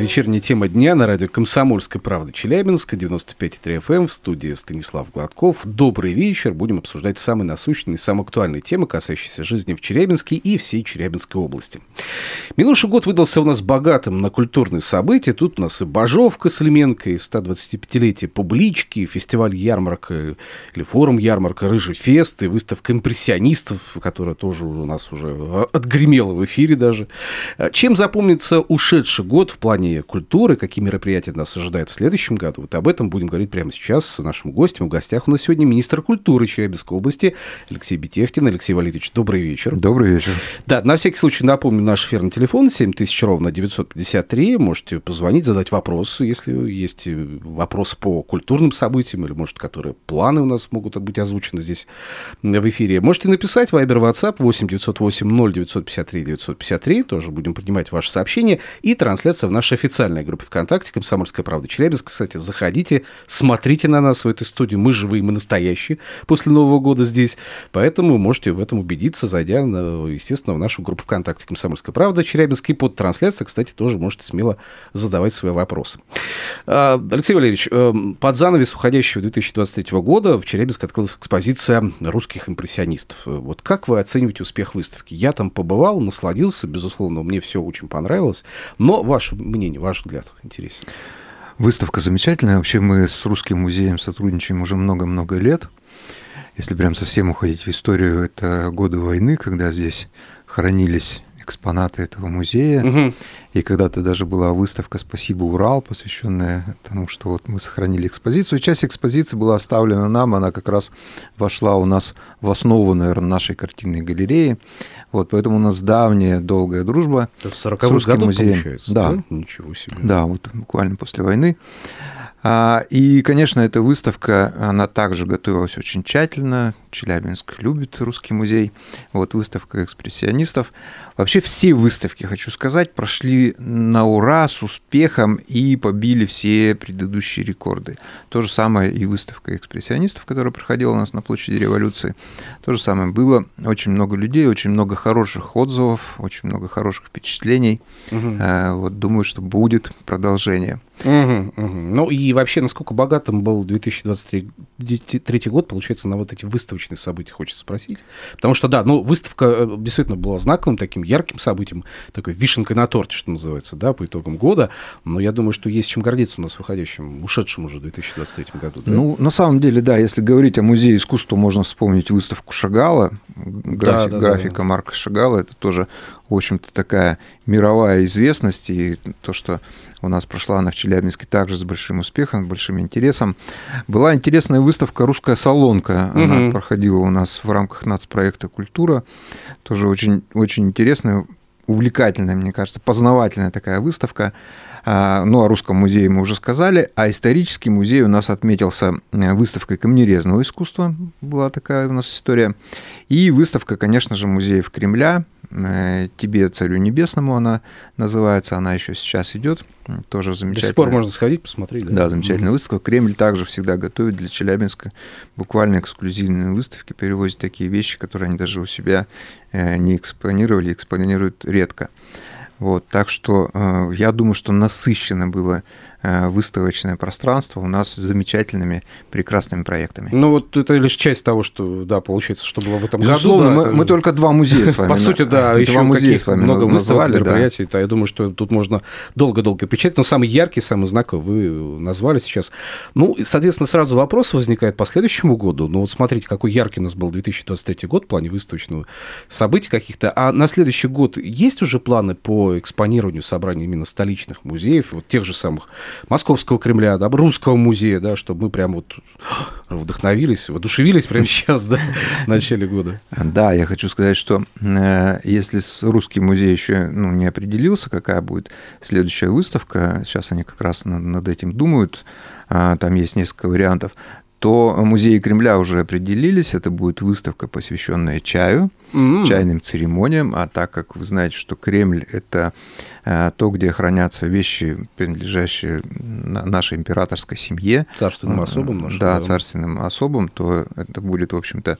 вечерняя тема дня на радио «Комсомольская правда» Челябинска, 95,3 FM, в студии Станислав Гладков. Добрый вечер. Будем обсуждать самые насущные, самые актуальные темы, касающиеся жизни в Челябинске и всей Челябинской области. Минувший год выдался у нас богатым на культурные события. Тут у нас и Бажовка с Эльменко, и 125-летие Публички, фестиваль ярмарка или форум ярмарка Рыжий фест, и выставка импрессионистов, которая тоже у нас уже отгремела в эфире даже. Чем запомнится ушедший год в плане культуры, какие мероприятия нас ожидают в следующем году. Вот об этом будем говорить прямо сейчас с нашим гостем. В гостях у нас сегодня министр культуры Челябинской области Алексей Бетехтин. Алексей Валерьевич, добрый вечер. Добрый вечер. Да, на всякий случай напомню наш эфирный телефон 7000 ровно 953. Можете позвонить, задать вопрос, если есть вопрос по культурным событиям или, может, которые планы у нас могут быть озвучены здесь в эфире. Можете написать Viber WhatsApp 8 908 0 953 953. Тоже будем принимать ваши сообщения. И трансляция в нашей официальная группа ВКонтакте «Комсомольская правда Челябинск». Кстати, заходите, смотрите на нас в этой студии. Мы живые, мы настоящие после Нового года здесь. Поэтому можете в этом убедиться, зайдя, на, естественно, в нашу группу ВКонтакте «Комсомольская правда Челябинск». И под трансляцией, кстати, тоже можете смело задавать свои вопросы. А, Алексей Валерьевич, э, под занавес уходящего 2023 года в Челябинске открылась экспозиция русских импрессионистов. Вот как вы оцениваете успех выставки? Я там побывал, насладился, безусловно, мне все очень понравилось. Но ваше мнение мнение, ваш взгляд интересен. Выставка замечательная. Вообще мы с Русским музеем сотрудничаем уже много-много лет. Если прям совсем уходить в историю, это годы войны, когда здесь хранились экспонаты этого музея. Угу. И когда-то даже была выставка «Спасибо, Урал», посвященная тому, что вот мы сохранили экспозицию. часть экспозиции была оставлена нам, она как раз вошла у нас в основу, наверное, нашей картинной галереи. Вот, поэтому у нас давняя, долгая дружба Это в 40 году, музеем. получается? Да. да. Ничего себе. Да, вот буквально после войны. А, и, конечно, эта выставка, она также готовилась очень тщательно. Челябинск любит русский музей. Вот выставка экспрессионистов. Вообще все выставки, хочу сказать, прошли на ура с успехом и побили все предыдущие рекорды. То же самое и выставка экспрессионистов, которая проходила у нас на площади революции. То же самое было. Очень много людей, очень много хороших отзывов, очень много хороших впечатлений. Угу. Вот думаю, что будет продолжение. Угу, угу. Ну и вообще, насколько богатым был 2023 год, получается, на вот эти выставочные события, хочется спросить. Потому что, да, ну, выставка э, действительно была знаковым, таким ярким событием, такой вишенкой на торте, что называется, да, по итогам года. Но я думаю, что есть чем гордиться у нас выходящим, ушедшим уже в 2023 году. Да? Ну, на самом деле, да, если говорить о музее искусства, можно вспомнить выставку Шагала, график, да, да, графика да. Марка Шагала, это тоже в общем-то, такая мировая известность, и то, что у нас прошла она в Челябинске также с большим успехом, с большим интересом. Была интересная выставка «Русская салонка», угу. она проходила у нас в рамках нацпроекта «Культура», тоже очень, очень интересная, увлекательная, мне кажется, познавательная такая выставка. А, ну, о русском музее мы уже сказали, а исторический музей у нас отметился э, выставкой камнерезного искусства, была такая у нас история, и выставка, конечно же, музеев Кремля, Э, тебе, Царю Небесному она называется, она еще сейчас идет, тоже замечательная. До сих пор можно сходить, посмотреть. Да, да замечательная mm-hmm. выставка. Кремль также всегда готовит для Челябинска буквально эксклюзивные выставки, перевозят такие вещи, которые они даже у себя э, не экспонировали, экспонируют редко. Вот, так что э, я думаю, что насыщенно было выставочное пространство у нас с замечательными, прекрасными проектами. Ну вот это лишь часть того, что, да, получается, что было в этом Безусловно, году. Да, мы, это... мы только два музея с вами. По сути, да, еще музея с вами много выставок, мероприятий. Я думаю, что тут можно долго-долго печатать. Но самый яркий, самый знаковый вы назвали сейчас. Ну, и, соответственно, сразу вопрос возникает по следующему году. Ну вот смотрите, какой яркий у нас был 2023 год в плане выставочного событий каких-то. А на следующий год есть уже планы по экспонированию собрания именно столичных музеев, вот тех же самых Московского Кремля, да, Русского музея, да, чтобы мы прям вот вдохновились, воодушевились прямо сейчас, да, в начале года. Да, я хочу сказать, что э, если Русский музей еще ну, не определился, какая будет следующая выставка, сейчас они как раз над, этим думают, э, там есть несколько вариантов, то музеи Кремля уже определились, это будет выставка, посвященная чаю, mm-hmm. чайным церемониям, а так как вы знаете, что Кремль – это Э, то, где хранятся вещи, принадлежащие нашей императорской семье. Царственным особам нашим. Да, да, царственным особам, то это будет, в общем-то,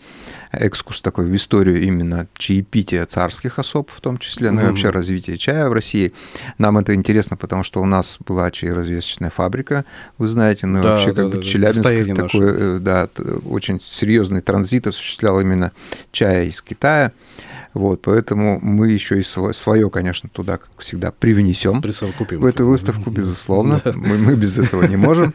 экскурс такой в историю именно чаепития царских особ в том числе, ну и вообще развития чая в России. Нам это интересно, потому что у нас была чаеразвесочная фабрика, вы знаете, ну да, вообще как да, бы да, Челябинск такой, наше. Э, да, очень серьезный транзит осуществлял именно чая из Китая. Вот, поэтому мы еще и свое, конечно, туда, как всегда, привнесем в эту выставку, безусловно. Мы, мы без этого не можем.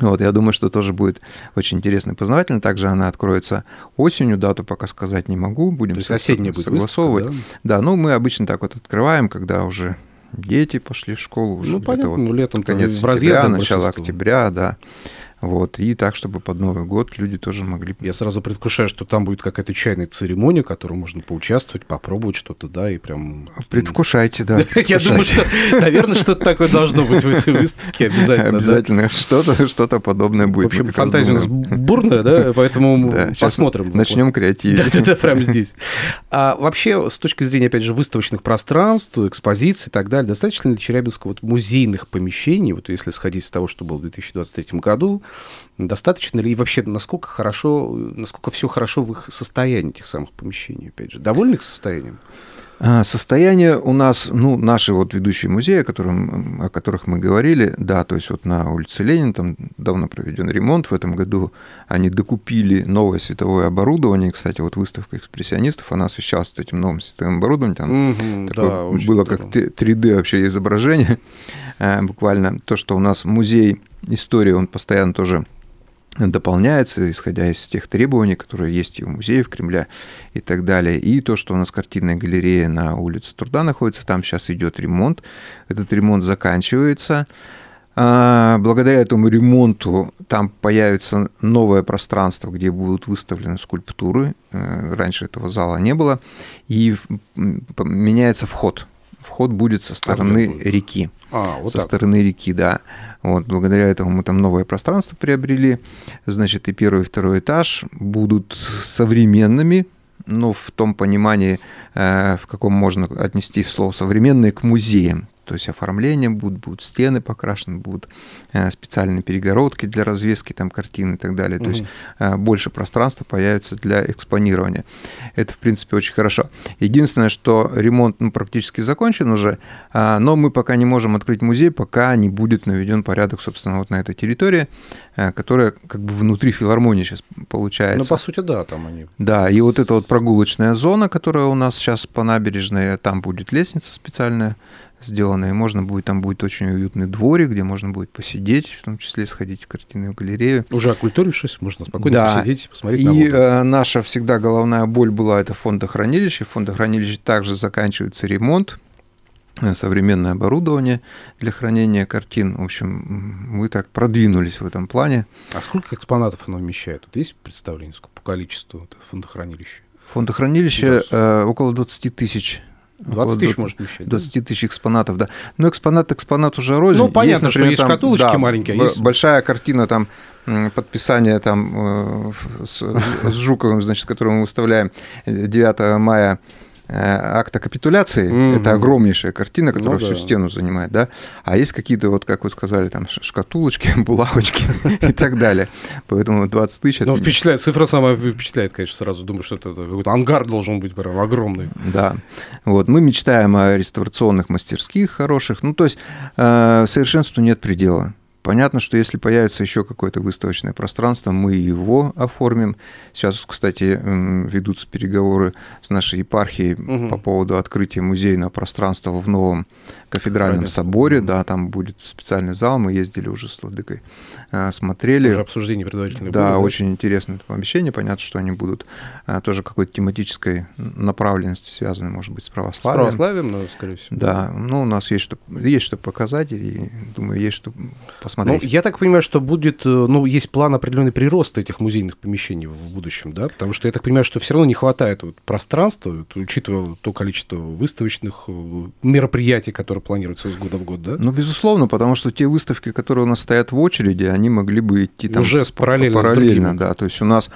Вот, я думаю, что тоже будет очень интересно и познавательно. Также она откроется осенью, дату пока сказать не могу. Будем соседняя будет согласовывать. Выставка, да? да, ну мы обычно так вот открываем, когда уже дети пошли в школу уже. Ну, понятно, вот ну, летом конец в сентября, начало октября, да. Вот, и так, чтобы под Новый год люди тоже могли... Я сразу предвкушаю, что там будет какая-то чайная церемония, в которой можно поучаствовать, попробовать что-то, да, и прям... Предвкушайте, да. Я думаю, что, наверное, что-то такое должно быть в этой выставке обязательно. Обязательно, что-то что подобное будет. В общем, фантазия у нас бурная, да, поэтому посмотрим. Начнем креативить. Да, да, прямо здесь. А вообще, с точки зрения, опять же, выставочных пространств, экспозиций и так далее, достаточно ли Челябинска вот музейных помещений, вот если сходить с того, что было в 2023 году, Достаточно ли и вообще насколько хорошо, насколько все хорошо в их состоянии, этих самых помещений, опять же? Довольны их состоянием? А, состояние у нас, ну, наши вот ведущие музеи, о, котором, о которых мы говорили, да, то есть вот на улице Ленина там давно проведен ремонт, в этом году они докупили новое световое оборудование, кстати, вот выставка экспрессионистов, она освещалась этим новым световым оборудованием, там угу, такое да, было как 3D вообще изображение, буквально то, что у нас музей истории, он постоянно тоже дополняется, исходя из тех требований, которые есть и у музеев Кремля и так далее. И то, что у нас картинная галерея на улице Труда находится, там сейчас идет ремонт. Этот ремонт заканчивается. А, благодаря этому ремонту там появится новое пространство, где будут выставлены скульптуры. Э, раньше этого зала не было. И меняется вход вход будет со стороны реки. А, вот со так. стороны реки, да. Вот, благодаря этому мы там новое пространство приобрели. Значит, и первый, и второй этаж будут современными, но в том понимании, э, в каком можно отнести слово современные к музеям. То есть оформление будут, будут стены покрашены, будут э, специальные перегородки для развески там картин и так далее. Угу. То есть э, больше пространства появится для экспонирования. Это, в принципе, очень хорошо. Единственное, что ремонт ну, практически закончен уже, а, но мы пока не можем открыть музей, пока не будет наведен порядок, собственно, вот на этой территории, э, которая как бы внутри филармонии сейчас получается. Ну, по сути, да, там они. Да, и вот эта вот прогулочная зона, которая у нас сейчас по набережной, там будет лестница специальная, сделано, и можно будет, там будет очень уютный дворик, где можно будет посидеть, в том числе сходить в картинную галерею. Уже окультурившись, можно спокойно да. посидеть, посмотреть и на И э, наша всегда головная боль была это фондохранилище. В фондохранилище также заканчивается ремонт, э, современное оборудование для хранения картин. В общем, мы так продвинулись в этом плане. А сколько экспонатов оно вмещает? Вот есть представление сколько, по количеству фондохранилища? Фондохранилище э, около 20 тысяч 20 тысяч может вмещать. 20 тысяч экспонатов, да. Но экспонат экспонат уже рознь. Ну, понятно, есть, например, что есть там, шкатулочки да, маленькие. А есть... Большая картина там подписание там э, с, с Жуковым, значит, которую мы выставляем 9 мая акта капитуляции, mm-hmm. это огромнейшая картина, которая ну, всю да. стену занимает, да, а есть какие-то, вот как вы сказали, там шкатулочки, булавочки и так далее. Поэтому 20 тысяч... Ну, впечатляет, цифра самая впечатляет, конечно, сразу думаю, что это какой-то ангар должен быть прям огромный. Да, вот, мы мечтаем о реставрационных мастерских хороших, ну, то есть э, совершенству нет предела. Понятно, что если появится еще какое-то выставочное пространство, мы его оформим. Сейчас, кстати, ведутся переговоры с нашей епархией угу. по поводу открытия музейного пространства в новом кафедральном Понятно. соборе, да, там будет специальный зал, мы ездили уже с Ладыкой, а, смотрели. Уже обсуждение предварительное Да, было, очень интересное помещение, понятно, что они будут а, тоже какой-то тематической направленности связаны, может быть, с православием. С православием, но, скорее всего. Да, ну, у нас есть что, есть что показать, и, думаю, есть что посмотреть. Ну, я так понимаю, что будет, э, ну, есть план определенный прироста этих музейных помещений в будущем, да, потому что я так понимаю, что все равно не хватает вот пространства, учитывая то количество выставочных э, мероприятий, которые планируется с года в год, да? Ну, безусловно, потому что те выставки, которые у нас стоят в очереди, они могли бы идти там уже параллельно, параллельно да. То есть у нас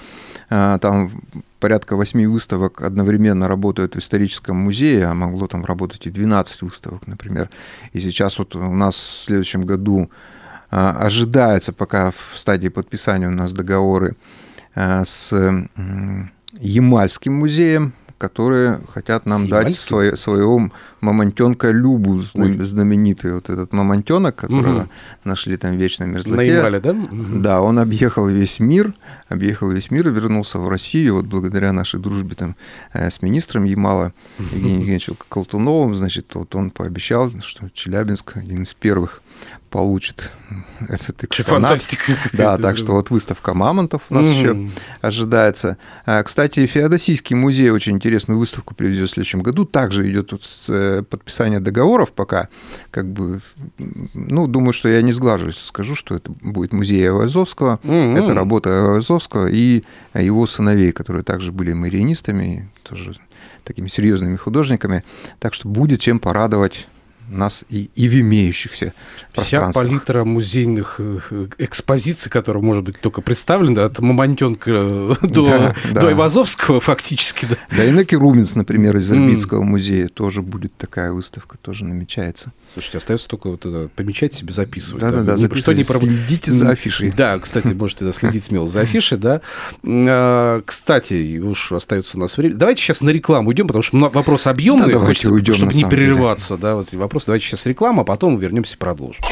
а, там порядка восьми выставок одновременно работают в историческом музее, а могло там работать и 12 выставок, например. И сейчас вот у нас в следующем году а, ожидается, пока в стадии подписания у нас договоры а, с Ямальским музеем, которые хотят нам дать свое, своего мамонтенка Любу, знаменитый вот этот мамонтенок, которого угу. нашли там в вечном мерзлоте. На Ямале, да? Да, он объехал весь мир, объехал весь мир и вернулся в Россию, вот благодаря нашей дружбе там э, с министром Ямала Евгением Евгеньевичем Колтуновым, значит, вот он пообещал, что Челябинск один из первых получит этот экспонат. Фантастика. Да, так что вот выставка мамонтов у нас еще ожидается. А, кстати, Феодосийский музей очень интересную выставку привезет в следующем году. Также идет тут э, подписание договоров пока. Как бы, ну, думаю, что я не сглажусь, скажу, что это будет музей Айвазовского. mm Это работа Айвазовского и его сыновей, которые также были мариинистами, тоже такими серьезными художниками. Так что будет чем порадовать нас и, и в имеющихся Вся палитра музейных э, экспозиций, которая может быть только представлена, от Мамонтенка э, до, да, до да. Ивазовского фактически. Да, да и Неки Рубинс, например, из Ирбитского mm. музея тоже будет такая выставка, тоже намечается. Слушайте, остается только вот это, помечать себе, записывать. Да-да-да, что не следите за афишей. Да, кстати, можете следить смело за афишей, да. А, кстати, уж остается у нас время. Давайте сейчас на рекламу идем, потому что вопрос объемный, да, хочется, уйдем, чтобы не прерываться. Да, вот вопрос. Давайте сейчас реклама, а потом вернемся и продолжим.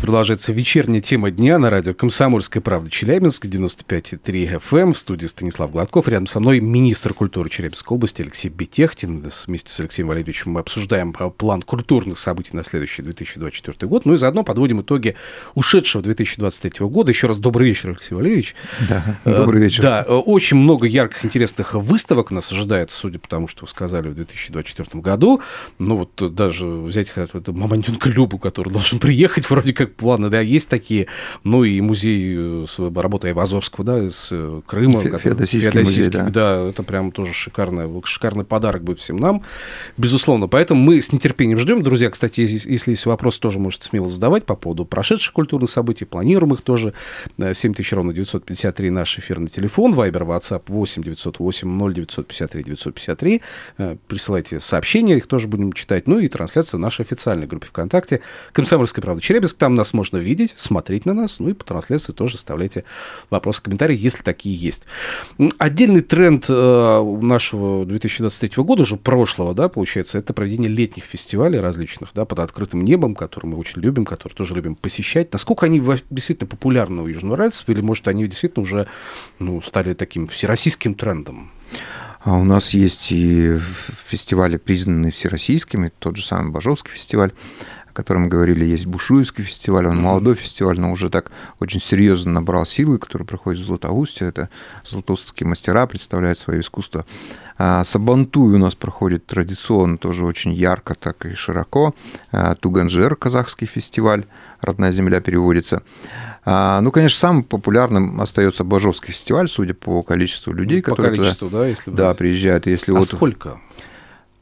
Продолжается вечерняя тема дня на радио «Комсомольская правда» Челябинск, 95,3 FM. В студии Станислав Гладков. Рядом со мной министр культуры Челябинской области Алексей Бетехтин. Вместе с Алексеем Валерьевичем мы обсуждаем план культурных событий на следующий 2024 год. Ну и заодно подводим итоги ушедшего 2023 года. Еще раз добрый вечер, Алексей Валерьевич. Да, добрый вечер. Да, очень много ярких, интересных выставок нас ожидает, судя по тому, что вы сказали в 2024 году. Ну вот даже взять хотя бы Мамонтенка Любу, который должен приехать вроде как планы, да, есть такие. Ну и музей э, с работой Айвазовского, да, из э, Крыма. Фе Феодосийский, Феодосийский музей, да. да. это прям тоже шикарный, шикарный подарок будет всем нам, безусловно. Поэтому мы с нетерпением ждем. Друзья, кстати, если есть вопросы, тоже можете смело задавать по поводу прошедших культурных событий, планируем их тоже. 7000 ровно 953 наш эфирный телефон, Вайбер, WhatsApp 8 908 0953 953. Присылайте сообщения, их тоже будем читать. Ну и трансляция в нашей официальной группе ВКонтакте «Комсомольская правда Челябинск». Там нас можно видеть, смотреть на нас, ну и по трансляции тоже оставляйте вопросы, комментарии, если такие есть. Отдельный тренд э, нашего 2023 года, уже прошлого, да, получается, это проведение летних фестивалей различных, да, под открытым небом, которые мы очень любим, которые тоже любим посещать. Насколько они действительно популярны у южноуральцев, или, может, они действительно уже ну, стали таким всероссийским трендом? А у нас есть и фестивали, признанные всероссийскими, тот же самый Бажовский фестиваль, котором мы говорили, есть Бушуевский фестиваль, он молодой фестиваль, но уже так очень серьезно набрал силы, который проходит в Златоусте. Это златоустские мастера представляют свое искусство. А Сабантуй у нас проходит традиционно тоже очень ярко, так и широко. А Туганжер, казахский фестиваль, родная земля переводится. А, ну, конечно, самым популярным остается Бажовский фестиваль, судя по количеству людей, по которые количеству, туда, да, если да, приезжают. Если а вот... сколько?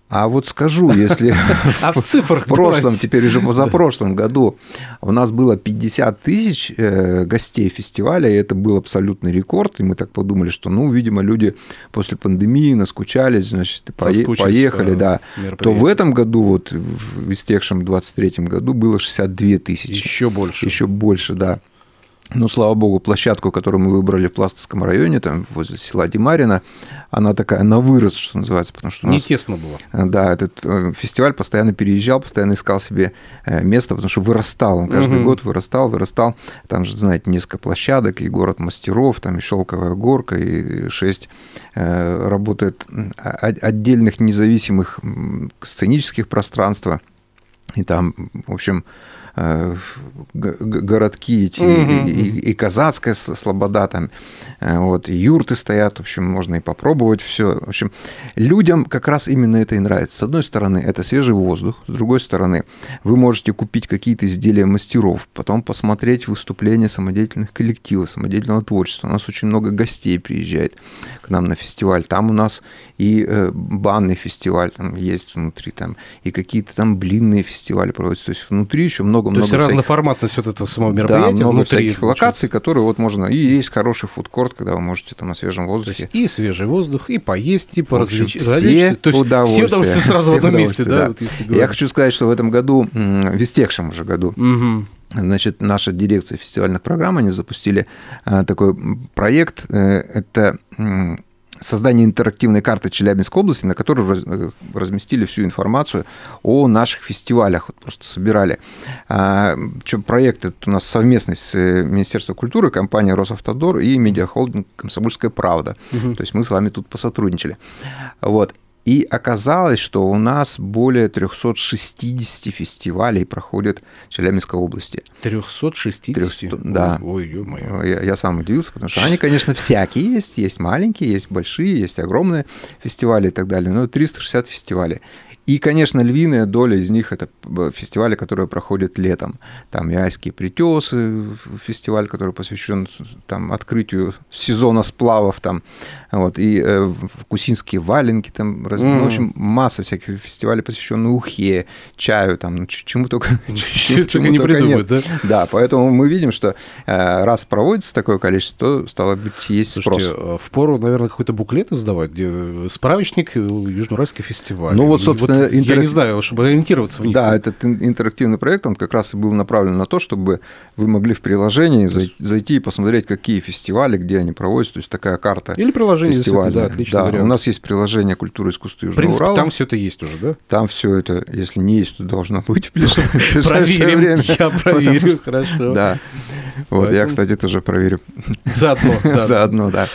А вот скажу, если а в цифрах в прошлом, теперь уже позапрошлом году у нас было 50 тысяч э, гостей фестиваля, и это был абсолютный рекорд, и мы так подумали, что, ну, видимо, люди после пандемии наскучались, значит, поехали, да, то в этом году, вот в истекшем 23 году было 62 тысячи. Еще больше. Еще больше, да. Ну, слава богу, площадку, которую мы выбрали в Пластовском районе, там, возле села Димарина, она такая на вырос, что называется, потому что у нас... Не тесно было. Да, этот э, фестиваль постоянно переезжал, постоянно искал себе э, место, потому что вырастал, он каждый угу. год вырастал, вырастал. Там же, знаете, несколько площадок, и город мастеров, там и шелковая горка, и шесть э, работает отдельных независимых сценических пространства. И там, в общем, Э, городки эти, угу. и, и, казацкая слобода, там, э, вот, и юрты стоят, в общем, можно и попробовать все. В общем, людям как раз именно это и нравится. С одной стороны, это свежий воздух, с другой стороны, вы можете купить какие-то изделия мастеров, потом посмотреть выступления самодеятельных коллективов, самодеятельного творчества. У нас очень много гостей приезжает к нам на фестиваль. Там у нас и э, банный фестиваль там есть внутри, там, и какие-то там блинные фестивали проводятся. То есть внутри еще много много-много То есть всяких... разноформатность вот этого самого мероприятия да, много внутри всяких локаций, которые вот можно... И есть хороший фудкорт, когда вы можете там на свежем воздухе. и свежий воздух, и поесть, и поразвлечься. Все То есть удовольствия. все удовольствия сразу все в одном месте, да? да. Вот, Я хочу сказать, что в этом году, в истекшем уже году, угу. Значит, наша дирекция фестивальных программ, они запустили а, такой проект. Э, это создание интерактивной карты Челябинской области, на которой э, разместили всю информацию о наших фестивалях, вот просто собирали. А, проект этот у нас совместный с э, Министерством культуры, компания Росавтодор и медиахолдинг «Комсомольская правда». Угу. То есть мы с вами тут посотрудничали. Вот. И оказалось, что у нас более 360 фестивалей проходят в Челябинской области. 360? 300, да. Ой, ё-моё. Я, я сам удивился, потому что они, конечно, всякие есть. Есть маленькие, есть большие, есть огромные фестивали и так далее. Но 360 фестивалей. И, конечно, львиная доля из них это фестивали, которые проходят летом. Там Яйские притесы, фестиваль, который посвящен там, открытию сезона сплавов, там, вот, и э, Кусинские валенки, там, раз... mm. ну, в общем, масса всяких фестивалей, посвященных ухе, чаю, там, ну, чему только, чему не придумают, да? Да, поэтому мы видим, что э, раз проводится такое количество, то, стало быть, есть Слушайте, спрос. Э, в пору, наверное, какой-то буклет издавать, где справочник Южноуральский фестиваль. Ну, вот, собственно, интерак... Я не знаю, чтобы ориентироваться в них. Да, этот интерактивный проект, он как раз и был направлен на то, чтобы вы могли в приложении зайти и посмотреть, какие фестивали, где они проводятся, то есть такая карта Или приложение фестиваля. Да, отлично. Да, вариант. у нас есть приложение культуры искусства Южного принципе, Урала. там все это есть уже, да? Там все это, если не есть, то должно быть в ближайшее время. Я проверю, хорошо. Да. Вот, я, кстати, тоже проверю. Заодно. Заодно, да.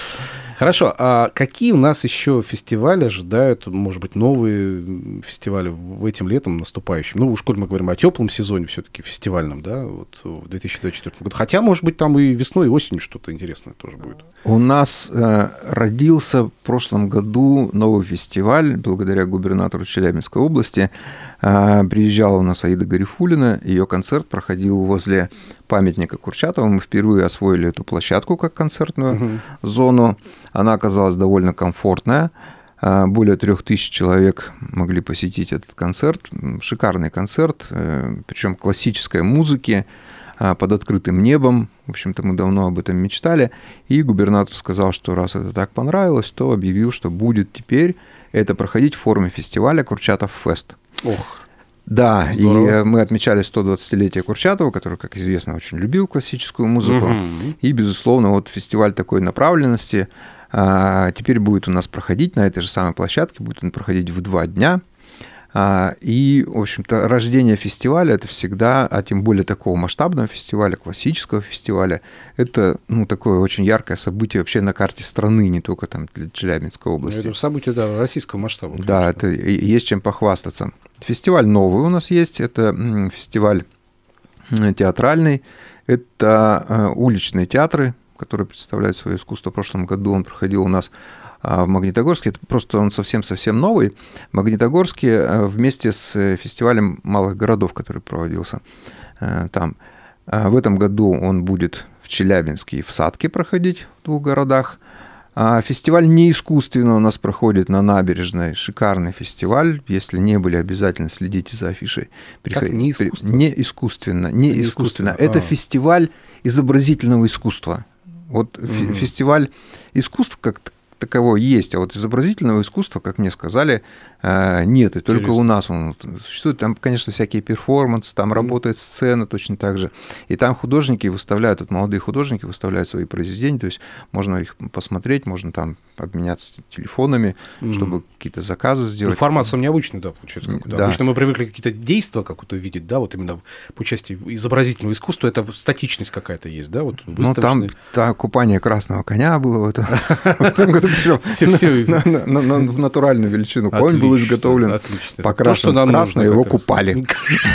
Хорошо, а какие у нас еще фестивали ожидают, может быть, новые фестивали в этим летом наступающим? Ну, уж коль мы говорим о теплом сезоне все-таки фестивальном, да, вот в 2024 году. Хотя, может быть, там и весной, и осенью что-то интересное тоже будет. У нас э, родился в прошлом году новый фестиваль, благодаря губернатору Челябинской области. Э, приезжала у нас Аида Гарифулина, ее концерт проходил возле памятника Курчатова. Мы впервые освоили эту площадку как концертную угу. зону. Она оказалась довольно комфортная. А, более трех тысяч человек могли посетить этот концерт. Шикарный концерт, э, причем классической музыки а, под открытым небом. В общем-то, мы давно об этом мечтали. И губернатор сказал, что раз это так понравилось, то объявил, что будет теперь это проходить в форме фестиваля Курчатов Фест. Ох, да, Здорово. и э, мы отмечали 120-летие Курчатова, который, как известно, очень любил классическую музыку. Угу. И, безусловно, вот фестиваль такой направленности а, теперь будет у нас проходить на этой же самой площадке, будет он проходить в два дня. А, и, в общем-то, рождение фестиваля это всегда, а тем более такого масштабного фестиваля, классического фестиваля, это ну, такое очень яркое событие вообще на карте страны, не только там для Челябинской области. Это событие да, российского масштаба. Да, это есть чем похвастаться. Фестиваль новый у нас есть, это фестиваль театральный, это э, уличные театры, которые представляют свое искусство. В прошлом году он проходил у нас в Магнитогорске. Это просто он совсем-совсем новый. В Магнитогорске э, вместе с э, фестивалем малых городов, который проводился там. В этом году он будет в Челябинске и в Садке проходить в двух городах. А фестиваль не искусственно у нас проходит на набережной. Шикарный фестиваль. Если не были, обязательно следите за афишей. Как не искусственно? Не искусственно. Не, не искусственно. искусственно. Это а. фестиваль изобразительного искусства. Вот mm-hmm. фестиваль искусств как такового есть, а вот изобразительного искусства, как мне сказали, э, нет, и только Интересно. у нас он существует. Там, конечно, всякие перформансы, там работает сцена точно так же. И там художники выставляют, вот молодые художники выставляют свои произведения, то есть можно их посмотреть, можно там обменяться телефонами, mm. чтобы какие-то заказы сделать. Информация необычная, да, получается. Да. Обычно мы привыкли какие-то действия как-то видеть, да, вот именно по части изобразительного искусства, это статичность какая-то есть, да, вот Ну, там да, купание красного коня было в этом, в году в натуральную величину. Конь был изготовлен, покрашен в красное, его купали.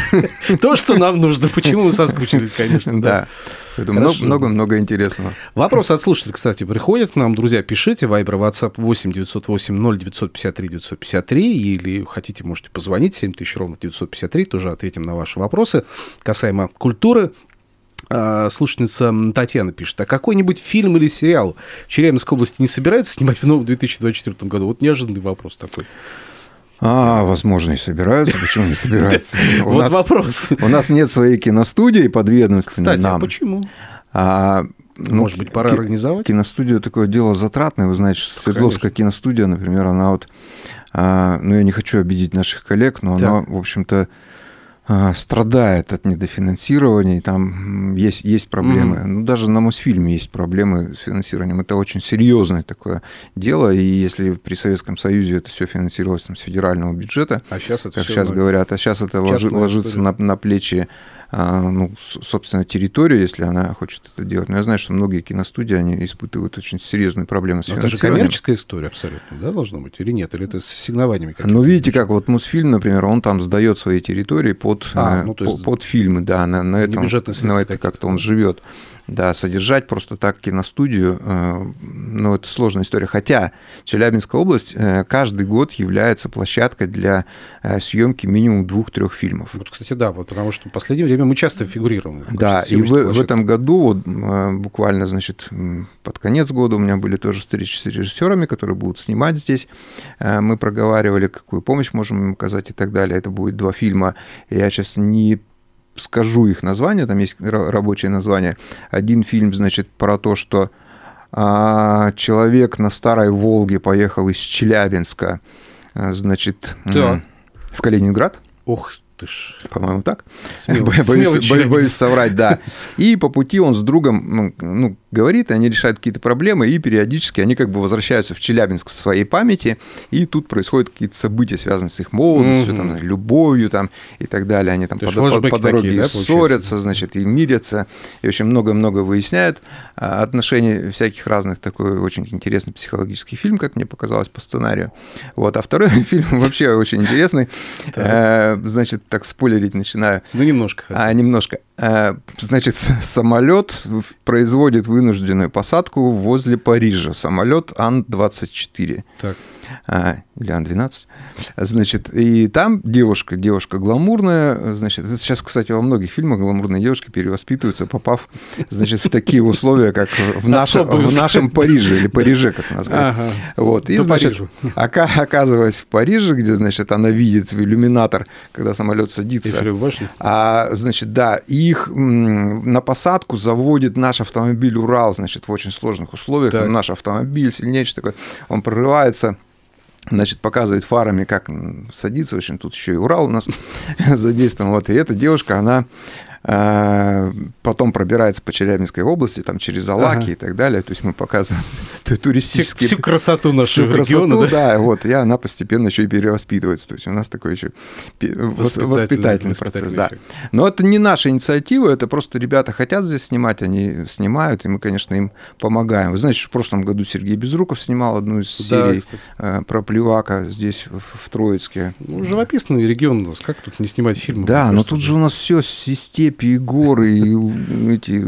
То, что нам нужно. Почему мы соскучились, конечно. Да. Много-много интересного. Вопрос от слушателей, кстати, приходят к нам. Друзья, пишите. Вайбер, WhatsApp 8 908 0 953 953. Или хотите, можете позвонить. 7000 ровно 953. Тоже ответим на ваши вопросы касаемо культуры. А, слушательница Татьяна пишет, а какой-нибудь фильм или сериал в Челябинской области не собирается снимать в новом 2024 году? Вот неожиданный вопрос такой. А, возможно, и собираются. Почему не собираются? Вот вопрос. У нас нет своей киностудии подведомственной Кстати, а почему? А, ну, Может быть, пора организовать? Киностудия такое дело затратное. Вы знаете, Свердловская киностудия, например, она вот... А, ну, я не хочу обидеть наших коллег, но она, в общем-то, страдает от недофинансирования, там есть, есть проблемы. Mm-hmm. Ну, даже на Мосфильме есть проблемы с финансированием. Это очень серьезное такое дело, и если при Советском Союзе это все финансировалось там, с федерального бюджета, а сейчас это как сейчас говорят, а сейчас это ложится на, на плечи а, ну, собственно, территорию, если она хочет это делать. Но я знаю, что многие киностудии, они испытывают очень серьезные проблемы с Но финансированием. Это же коммерческая история абсолютно, да, должно быть, или нет? Или это с сигнованиями Ну, видите, как вот Мосфильм, например, он там сдает свои территории под, а, э, ну, под, под фильмы, да, на, на этом, на это как-то он живет. Да, содержать просто так киностудию, э, ну, это сложная история. Хотя Челябинская область э, каждый год является площадкой для э, съемки минимум двух-трех фильмов. Вот, кстати, да, вот, потому что в последнее время мы часто фигурируем. Да, и в, в этом году, вот, буквально, значит, под конец года у меня были тоже встречи с режиссерами, которые будут снимать здесь. Мы проговаривали, какую помощь можем им оказать и так далее. Это будет два фильма. Я сейчас не скажу их название, там есть рабочее название. Один фильм, значит, про то, что а, человек на старой Волге поехал из Челябинска, а, значит, да. в Калининград. Ох ты ж. По-моему, так. Смелый, боюсь, смелый боюсь соврать, да. И по пути он с другом ну, ну говорит, они решают какие-то проблемы, и периодически они как бы возвращаются в Челябинск в своей памяти, и тут происходят какие-то события, связанные с их молодостью, там, любовью там, и так далее. Они там по, по, по дороге такие, да, ссорятся, значит, и мирятся, и очень много-много выясняют а, отношений всяких разных. Такой очень интересный психологический фильм, как мне показалось по сценарию. Вот. А второй фильм вообще очень интересный. Э, значит, так спойлерить начинаю. Ну, немножко. А, немножко. Э, значит, самолет производит вынужденную посадку возле Парижа. Самолет Ан-24. Так или Ан-12. Значит, и там девушка, девушка гламурная, значит, это сейчас, кстати, во многих фильмах гламурные девушки перевоспитываются, попав, значит, в такие условия, как в, наше, в нашем Париже, или Париже, как нас говорят. Ага. Вот, и, До значит, ока, оказываясь в Париже, где, значит, она видит в иллюминатор, когда самолет садится. А, значит, да, их на посадку заводит наш автомобиль Урал, значит, в очень сложных условиях. Так. Наш автомобиль сильнейший такой, он прорывается значит, показывает фарами, как садиться. В общем, тут еще и Урал у нас задействован. Вот, и эта девушка, она потом пробирается по Челябинской области, там через Алаки ага. и так далее. То есть мы показываем туристические... Всю, всю красоту нашего всю региона, красоту, да? да, вот, и она постепенно еще и перевоспитывается. То есть у нас такой еще воспитательный, воспитательный процесс, да. Но это не наша инициатива, это просто ребята хотят здесь снимать, они снимают, и мы, конечно, им помогаем. Вы знаете, в прошлом году Сергей Безруков снимал одну из серий да, про Плевака здесь, в, Троицке. Ну, живописный регион у нас, как тут не снимать фильмы? Да, но тут же у нас все степь степи, и горы, и эти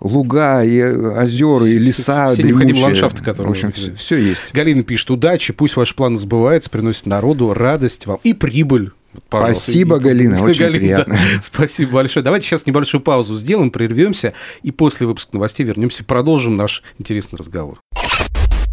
луга, и озера, и леса. Все необходимые ландшафты, которые... В общем, все, все есть. Галина пишет, удачи, пусть ваши планы сбываются, приносят народу радость вам и прибыль. Пожалуйста. Спасибо, Галина, очень Галина, приятно. Да. Спасибо большое. Давайте сейчас небольшую паузу сделаем, прервемся, и после выпуска новостей вернемся, продолжим наш интересный разговор.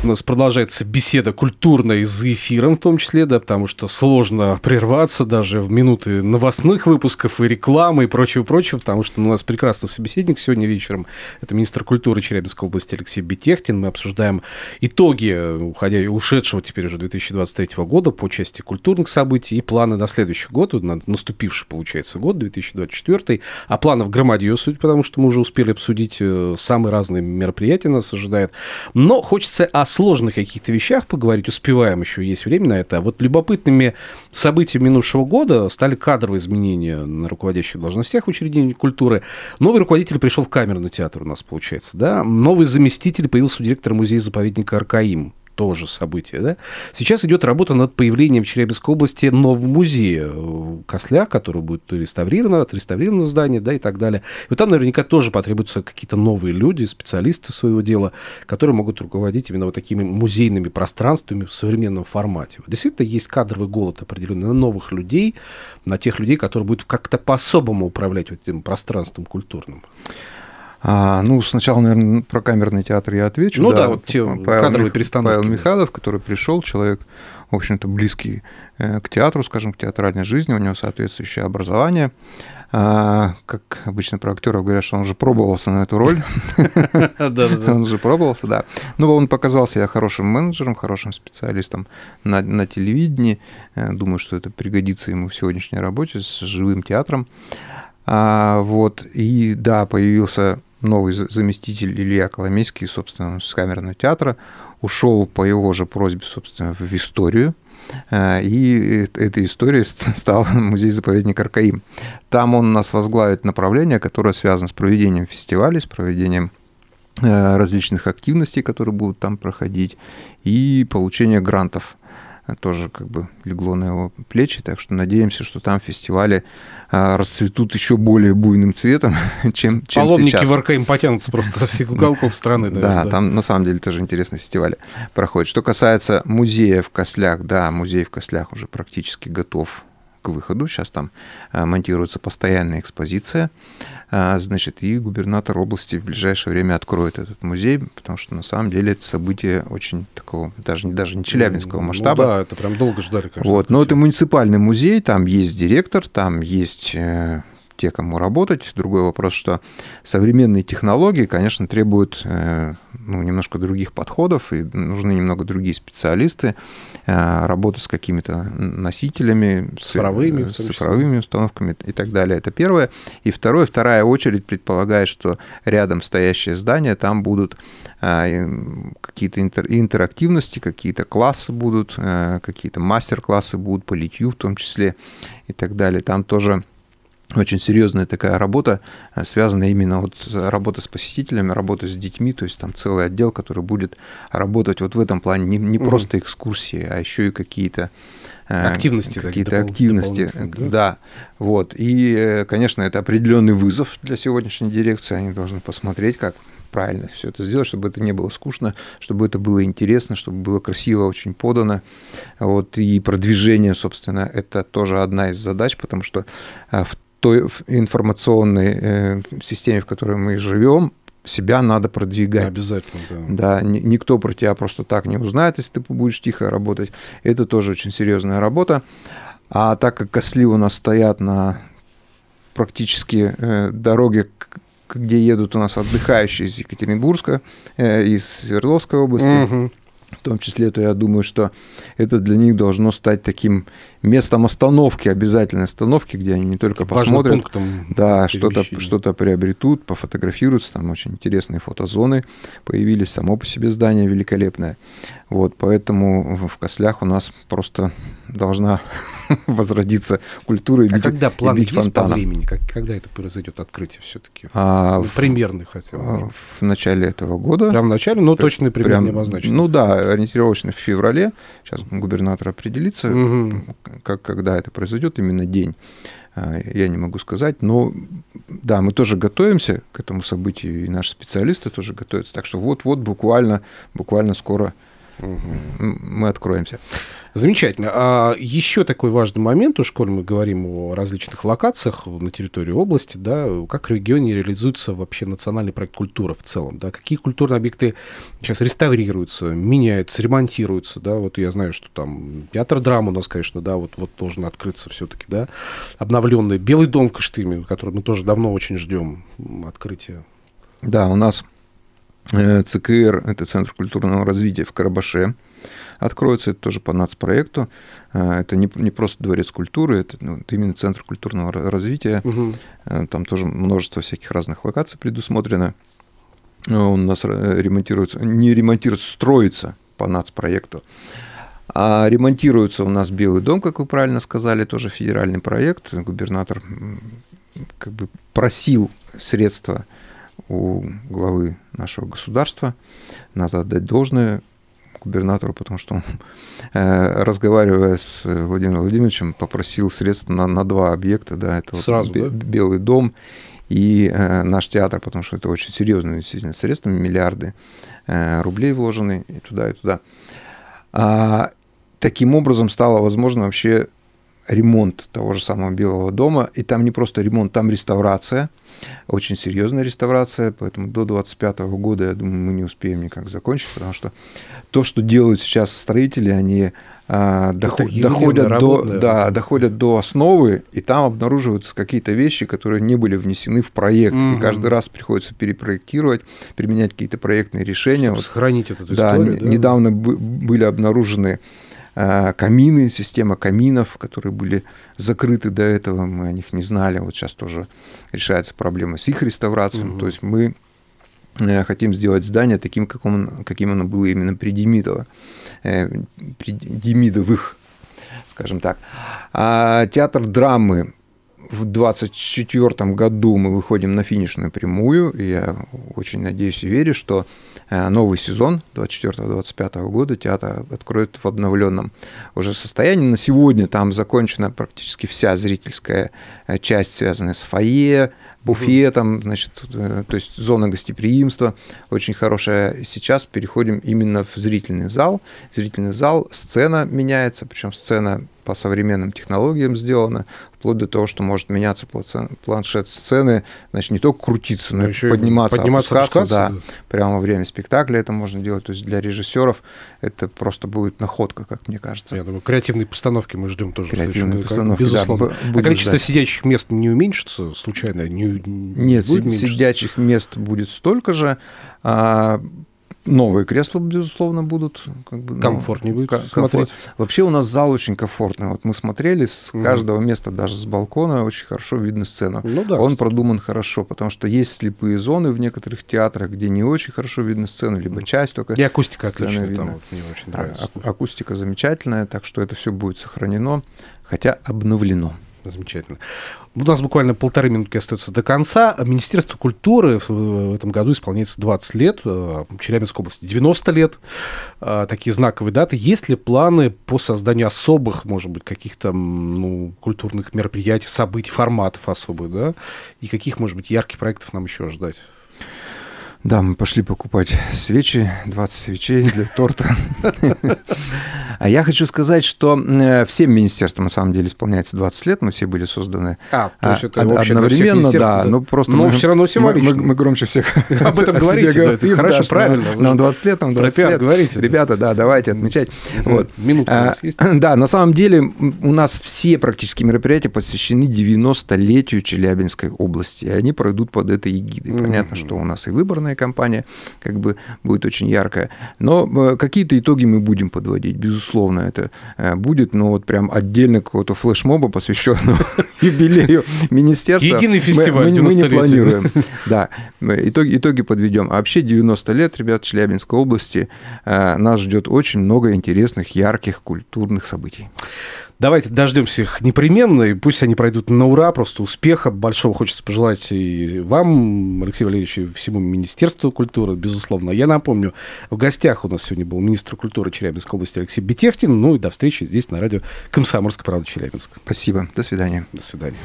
У нас продолжается беседа культурная за эфиром в том числе, да, потому что сложно прерваться даже в минуты новостных выпусков и рекламы и прочего-прочего, потому что у нас прекрасный собеседник сегодня вечером. Это министр культуры Челябинской области Алексей Бетехтин. Мы обсуждаем итоги уходя, ушедшего теперь уже 2023 года по части культурных событий и планы на следующий год, на наступивший, получается, год, 2024. А планов громадье, судя потому что мы уже успели обсудить э, самые разные мероприятия нас ожидает. Но хочется о сложных каких-то вещах поговорить, успеваем еще, есть время на это. А вот любопытными событиями минувшего года стали кадровые изменения на руководящих должностях в учреждении культуры. Новый руководитель пришел в камерный театр у нас, получается, да. Новый заместитель появился у директора музея-заповедника Аркаим тоже событие. Да? Сейчас идет работа над появлением в Челябинской области нового музея Косля, который будет реставрировано, отреставрировано здание да, и так далее. И вот там наверняка тоже потребуются какие-то новые люди, специалисты своего дела, которые могут руководить именно вот такими музейными пространствами в современном формате. Действительно, есть кадровый голод определенный на новых людей, на тех людей, которые будут как-то по-особому управлять вот этим пространством культурным. А, ну, сначала, наверное, про камерный театр я отвечу. Ну да, да вот те Павел, кадровые перестановки. Павел Михайлов, который пришел, человек, в общем-то, близкий э, к театру, скажем, к театральной жизни, у него соответствующее образование. А, как обычно про актеров говорят, что он уже пробовался на эту роль. Он уже пробовался, да. Но он показал себя хорошим менеджером, хорошим специалистом на, на телевидении. Э, думаю, что это пригодится ему в сегодняшней работе с живым театром. А, вот, и да, появился новый заместитель Илья Коломейский, собственно, с камерного театра, ушел по его же просьбе, собственно, в историю. Э, и этой историей стал музей-заповедник Аркаим. Там он нас возглавит направление, которое связано с проведением фестивалей, с проведением э, различных активностей, которые будут там проходить, и получение грантов тоже как бы легло на его плечи, так что надеемся, что там фестивали а, расцветут еще более буйным цветом, чем, чем Паломники сейчас. в РКМ потянутся просто со всех уголков страны. Да, там на самом деле тоже интересные фестивали проходят. Что касается музея в Кослях, да, музей в Кослях уже практически готов к выходу. Сейчас там а, монтируется постоянная экспозиция. А, значит, и губернатор области в ближайшее время откроет этот музей, потому что на самом деле это событие очень такого, даже, даже не челябинского ну масштаба. Ну, да, это прям долго ждали, конечно. Вот, но это муниципальный музей, там есть директор, там есть э, те, кому работать. Другой вопрос, что современные технологии, конечно, требуют э, ну, немножко других подходов, и нужны немного другие специалисты, э, работа с какими-то носителями, цифровыми, с, цифровыми установками и так далее. Это первое. И второе, вторая очередь предполагает, что рядом стоящее здание, там будут э, какие-то интер, интерактивности, какие-то классы будут, какие-то мастер-классы будут по литью в том числе и так далее. Там тоже очень серьезная такая работа, э, связанная именно вот работа с посетителями, работа с детьми, то есть там целый отдел, который будет работать вот в этом плане, не, не угу. просто экскурсии, а еще и какие-то э, активности, какие-то допол- активности, да? да, вот. И, э, конечно, это определенный вызов для сегодняшней дирекции. Они должны посмотреть, как правильно все это сделать, чтобы это не было скучно, чтобы это было интересно, чтобы было красиво очень подано. Вот, и продвижение, собственно, это тоже одна из задач, потому что в той информационной э, системе, в которой мы живем, себя надо продвигать. Обязательно, да. Да, никто про тебя просто так не узнает, если ты будешь тихо работать. Это тоже очень серьезная работа. А так как косли у нас стоят на практически э, дороге, где едут у нас отдыхающие из Екатеринбурга, э, из Свердловской области, угу в том числе, то я думаю, что это для них должно стать таким местом остановки, обязательной остановки, где они не только посмотрят, пунктом да, что-то что приобретут, пофотографируются, там очень интересные фотозоны появились, само по себе здание великолепное. Вот, поэтому в Кослях у нас просто должна возродиться культура и а бить, когда план и бить есть фонтаном. по времени? Как, когда это произойдет открытие все-таки? А, ну, примерный хотя бы. А, в начале этого года. Прям в начале, но точно примерно прям, обозначено. Ну да, ориентировочно в феврале. Сейчас губернатор определится, угу. как, когда это произойдет, именно день а, я не могу сказать, но да, мы тоже готовимся к этому событию, и наши специалисты тоже готовятся. Так что вот-вот буквально, буквально скоро мы откроемся. Замечательно. А еще такой важный момент, уж коль мы говорим о различных локациях на территории области, да, как в регионе реализуется вообще национальный проект культура в целом, да, какие культурные объекты сейчас реставрируются, меняются, ремонтируются, да, вот я знаю, что там театр драмы у нас, конечно, да, вот, вот должен открыться все-таки, да, обновленный Белый дом в Кыштыме, который мы тоже давно очень ждем открытия. Да, у нас ЦКР, это Центр культурного развития в Карабаше, откроется. Это тоже по нацпроекту. А, это не, не просто дворец культуры, это, ну, это именно центр культурного развития. Угу. Там тоже множество всяких разных локаций предусмотрено. Он у нас э, ремонтируется, не ремонтируется, строится по нацпроекту. А ремонтируется у нас Белый дом, как вы правильно сказали, тоже федеральный проект. Губернатор как бы просил средства у главы нашего государства. Надо отдать должное губернатору, потому что он, э, разговаривая с Владимиром Владимировичем, попросил средств на, на два объекта. Да, это Сразу, вот да? Белый дом и э, наш театр, потому что это очень серьезные действительно средства, миллиарды э, рублей вложены и туда, и туда. А, таким образом стало возможно вообще ремонт того же самого Белого дома. И там не просто ремонт, там реставрация, очень серьезная реставрация, поэтому до 2025 года, я думаю, мы не успеем никак закончить, потому что то, что делают сейчас строители, они а, доход, доходят, до, да, доходят до основы, и там обнаруживаются какие-то вещи, которые не были внесены в проект. Угу. И каждый раз приходится перепроектировать, применять какие-то проектные решения. Чтобы вот, сохранить эту да, историю. Да, недавно были обнаружены камины, система каминов, которые были закрыты до этого, мы о них не знали. Вот сейчас тоже решается проблема с их реставрацией. Угу. То есть мы э, хотим сделать здание таким, каким, каким оно было именно при Демидово. Э, Демидовых, скажем так. А театр драмы в 2024 году мы выходим на финишную прямую, я очень надеюсь и верю, что э, новый сезон 2024-2025 года театр откроет в обновленном уже состоянии. На сегодня там закончена практически вся зрительская э, часть, связанная с фойе, буфетом, значит, э, то есть зона гостеприимства очень хорошая. Сейчас переходим именно в зрительный зал. Зрительный зал, сцена меняется, причем сцена по современным технологиям сделана, вплоть до того, что может меняться планшет сцены, значит, не только крутиться, но, но и подниматься, подниматься опускаться, опускаться, да, да, прямо во время спектакля это можно делать. То есть для режиссеров это просто будет находка, как мне кажется. Я думаю, креативные постановки мы ждем тоже. Креативные постановки, безусловно. Да, а количество ждать. сидящих мест не уменьшится случайно? Не, Нет, сидящих мест будет столько же. А, Новые кресла, безусловно, будут. Как бы, ну, Комфортнее будет комфорт. смотреть. Вообще у нас зал очень комфортный. Вот мы смотрели с mm. каждого места, даже с балкона, очень хорошо видно сцену. Ну, да, Он кстати. продуман хорошо, потому что есть слепые зоны в некоторых театрах, где не очень хорошо видно сцену, либо часть только. И акустика отличная, видно. там вот, мне очень нравится. А, акустика замечательная, так что это все будет сохранено, хотя обновлено. Замечательно. У нас буквально полторы минутки остается до конца. Министерство культуры в этом году исполняется 20 лет, э, Челябинской области 90 лет. Э, такие знаковые даты. Есть ли планы по созданию особых, может быть, каких-то ну, культурных мероприятий, событий, форматов особых, да? И каких, может быть, ярких проектов нам еще ждать? Да, мы пошли покупать свечи, 20 свечей для торта. А я хочу сказать, что э, всем министерствам на самом деле исполняется 20 лет, мы все были созданы а, то есть это одновременно, да, но просто но мы, все равно символично. Мы, мы громче всех об этом говорите, да, это хорошо, правильно. Нам 20 лет, нам 20 лет. говорите. Ребята, да, давайте отмечать. Вот. Минутка у нас есть? Да, на самом деле у нас все практически мероприятия посвящены 90-летию Челябинской области, и они пройдут под этой эгидой. Понятно, что у нас и выборная кампания как бы будет очень яркая, но э, какие-то итоги мы будем подводить, безусловно это э, будет, но вот прям отдельно какого-то флешмоба, посвященного юбилею министерства. Единый фестиваль мы, мы, не планируем. Да, итоги, итоги подведем. А вообще 90 лет, ребят, Челябинской области э, нас ждет очень много интересных, ярких культурных событий. Давайте дождемся их непременно, и пусть они пройдут на ура, просто успеха. Большого хочется пожелать и вам, Алексей Валерьевич, и всему Министерству культуры, безусловно. Я напомню, в гостях у нас сегодня был министр культуры Челябинской области Алексей Бетехтин. Ну и до встречи здесь на радио «Комсомольская правда» Челябинск. Спасибо. До свидания. До свидания.